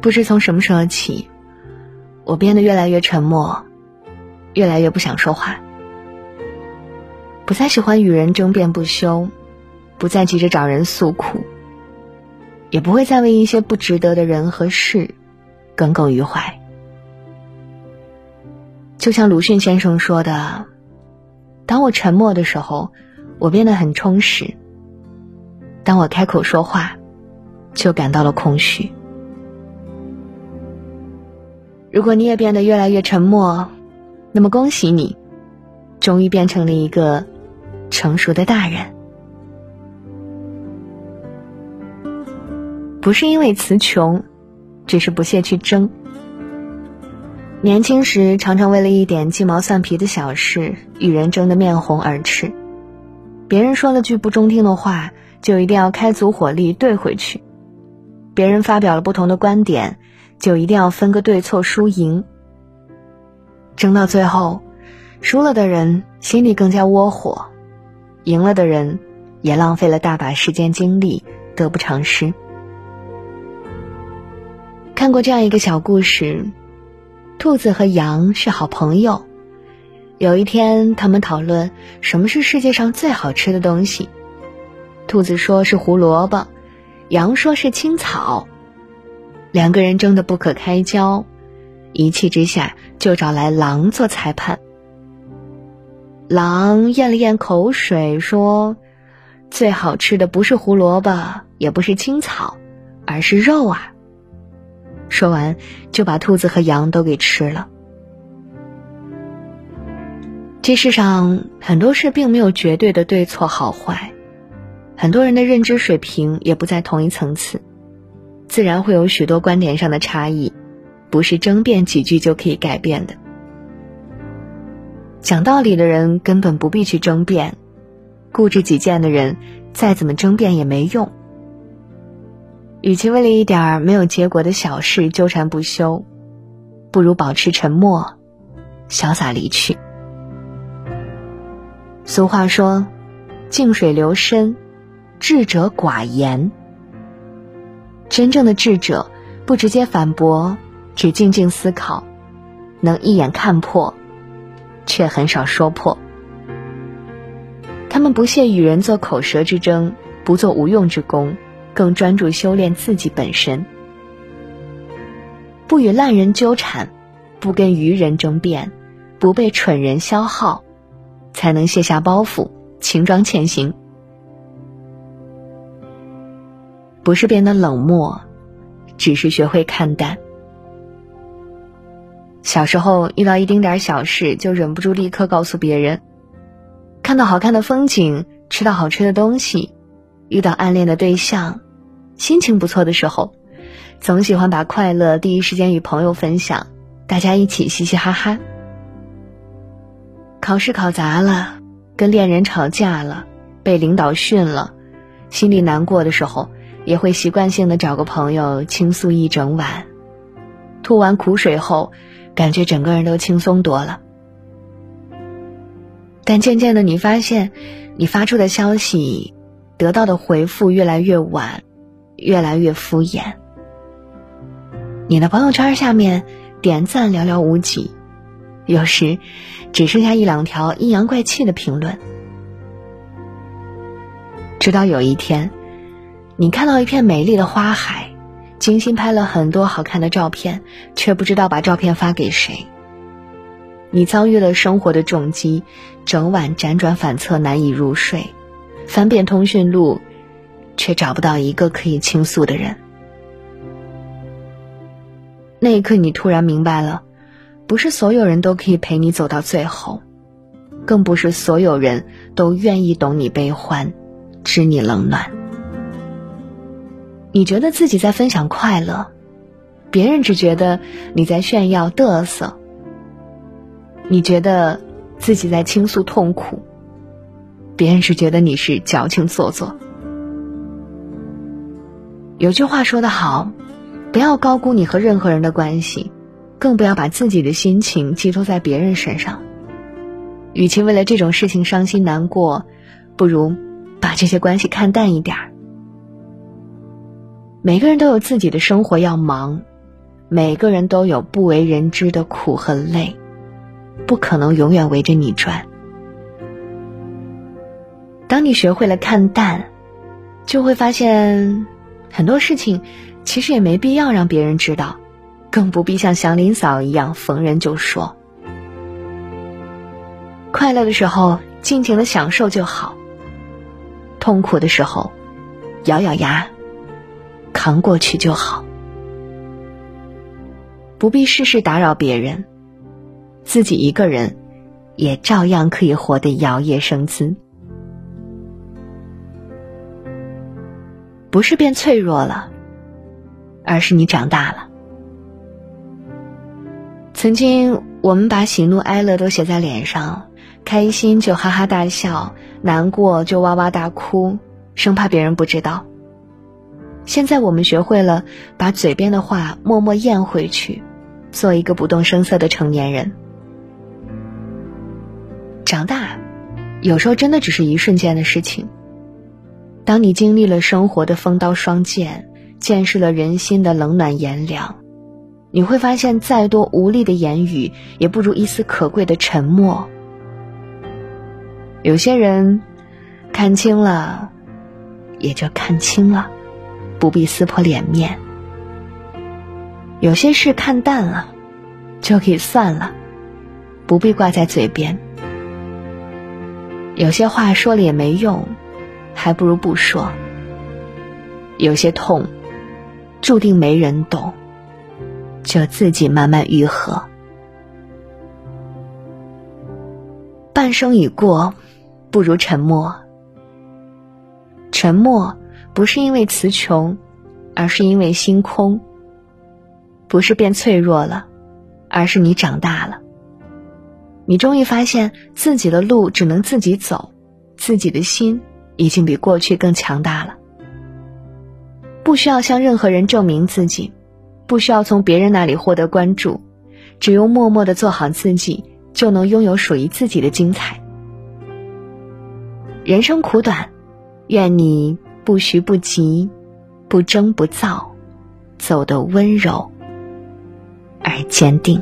不知从什么时候起，我变得越来越沉默，越来越不想说话，不再喜欢与人争辩不休，不再急着找人诉苦，也不会再为一些不值得的人和事耿耿于怀。就像鲁迅先生说的：“当我沉默的时候，我变得很充实；当我开口说话，就感到了空虚。”如果你也变得越来越沉默，那么恭喜你，终于变成了一个成熟的大人。不是因为词穷，只是不屑去争。年轻时常常为了一点鸡毛蒜皮的小事与人争得面红耳赤，别人说了句不中听的话，就一定要开足火力怼回去；别人发表了不同的观点。就一定要分个对错输赢，争到最后，输了的人心里更加窝火，赢了的人也浪费了大把时间精力，得不偿失。看过这样一个小故事：兔子和羊是好朋友。有一天，他们讨论什么是世界上最好吃的东西。兔子说是胡萝卜，羊说是青草。两个人争得不可开交，一气之下就找来狼做裁判。狼咽了咽口水，说：“最好吃的不是胡萝卜，也不是青草，而是肉啊！”说完，就把兔子和羊都给吃了。这世上很多事并没有绝对的对错好坏，很多人的认知水平也不在同一层次。自然会有许多观点上的差异，不是争辩几句就可以改变的。讲道理的人根本不必去争辩，固执己见的人再怎么争辩也没用。与其为了一点儿没有结果的小事纠缠不休，不如保持沉默，潇洒离去。俗话说：“静水流深，智者寡言。”真正的智者，不直接反驳，只静静思考，能一眼看破，却很少说破。他们不屑与人做口舌之争，不做无用之功，更专注修炼自己本身。不与烂人纠缠，不跟愚人争辩，不被蠢人消耗，才能卸下包袱，轻装前行。不是变得冷漠，只是学会看淡。小时候遇到一丁点小事，就忍不住立刻告诉别人；看到好看的风景，吃到好吃的东西，遇到暗恋的对象，心情不错的时候，总喜欢把快乐第一时间与朋友分享，大家一起嘻嘻哈哈。考试考砸了，跟恋人吵架了，被领导训了，心里难过的时候。也会习惯性的找个朋友倾诉一整晚，吐完苦水后，感觉整个人都轻松多了。但渐渐的，你发现，你发出的消息，得到的回复越来越晚，越来越敷衍。你的朋友圈下面点赞寥寥无几，有时只剩下一两条阴阳怪气的评论。直到有一天。你看到一片美丽的花海，精心拍了很多好看的照片，却不知道把照片发给谁。你遭遇了生活的重击，整晚辗转反侧难以入睡，翻遍通讯录，却找不到一个可以倾诉的人。那一刻，你突然明白了，不是所有人都可以陪你走到最后，更不是所有人都愿意懂你悲欢，知你冷暖。你觉得自己在分享快乐，别人只觉得你在炫耀嘚瑟。你觉得自己在倾诉痛苦，别人只觉得你是矫情做作。有句话说得好，不要高估你和任何人的关系，更不要把自己的心情寄托在别人身上。与其为了这种事情伤心难过，不如把这些关系看淡一点儿。每个人都有自己的生活要忙，每个人都有不为人知的苦和累，不可能永远围着你转。当你学会了看淡，就会发现很多事情其实也没必要让别人知道，更不必像祥林嫂一样逢人就说。快乐的时候，尽情的享受就好；痛苦的时候，咬咬牙扛过去就好。不必事事打扰别人，自己一个人也照样可以活得摇曳生姿。不是变脆弱了，而是你长大了。曾经我们把喜怒哀乐都写在脸上，开心就哈哈大笑，难过就哇哇大哭，生怕别人不知道。现在我们学会了把嘴边的话默默咽回去。做一个不动声色的成年人。长大，有时候真的只是一瞬间的事情。当你经历了生活的风刀霜剑，见识了人心的冷暖炎凉，你会发现，再多无力的言语，也不如一丝可贵的沉默。有些人，看清了，也就看清了，不必撕破脸面。有些事看淡了，就可以算了，不必挂在嘴边。有些话说了也没用，还不如不说。有些痛，注定没人懂，就自己慢慢愈合。半生已过，不如沉默。沉默不是因为词穷，而是因为心空。不是变脆弱了，而是你长大了。你终于发现自己的路只能自己走，自己的心已经比过去更强大了。不需要向任何人证明自己，不需要从别人那里获得关注，只用默默的做好自己，就能拥有属于自己的精彩。人生苦短，愿你不徐不急，不争不躁，走得温柔。而坚定。